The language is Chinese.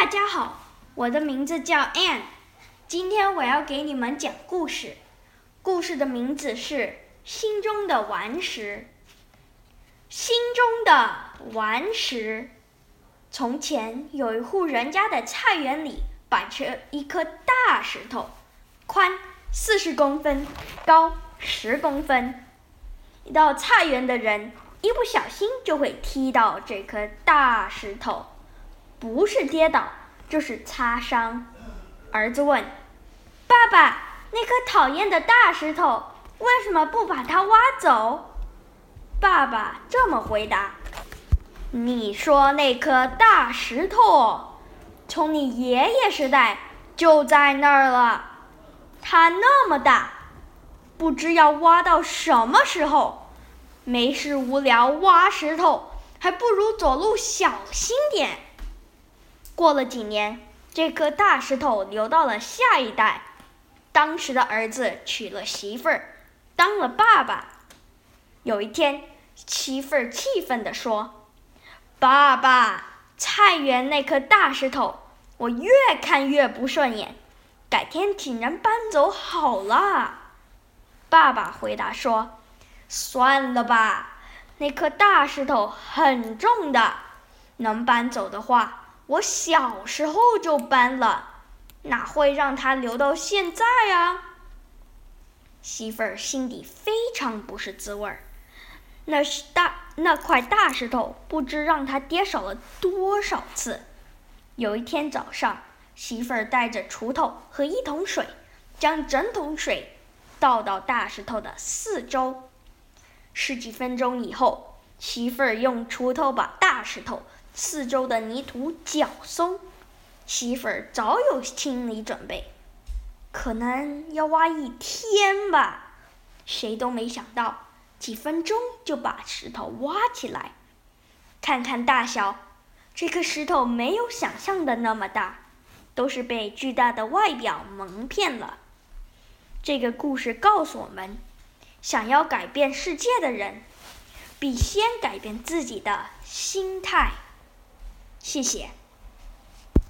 大家好，我的名字叫 Anne，今天我要给你们讲故事。故事的名字是《心中的顽石》。心中的顽石。从前有一户人家的菜园里摆着一颗大石头，宽四十公分，高十公分。一到菜园的人一不小心就会踢到这颗大石头。不是跌倒，就是擦伤。儿子问：“爸爸，那颗讨厌的大石头，为什么不把它挖走？”爸爸这么回答：“你说那颗大石头，从你爷爷时代就在那儿了。它那么大，不知要挖到什么时候。没事无聊挖石头，还不如走路小心点。”过了几年，这颗大石头流到了下一代。当时的儿子娶了媳妇儿，当了爸爸。有一天，媳妇儿气愤地说：“爸爸，菜园那颗大石头，我越看越不顺眼，改天请人搬走好了。”爸爸回答说：“算了吧，那颗大石头很重的，能搬走的话。”我小时候就搬了，哪会让它留到现在啊？媳妇儿心里非常不是滋味儿。那是大那块大石头，不知让他跌少了多少次。有一天早上，媳妇儿带着锄头和一桶水，将整桶水倒到大石头的四周。十几分钟以后，媳妇儿用锄头把大石头。四周的泥土较松，媳妇儿早有心理准备，可能要挖一天吧。谁都没想到，几分钟就把石头挖起来。看看大小，这颗石头没有想象的那么大，都是被巨大的外表蒙骗了。这个故事告诉我们：想要改变世界的人，必先改变自己的心态。谢谢。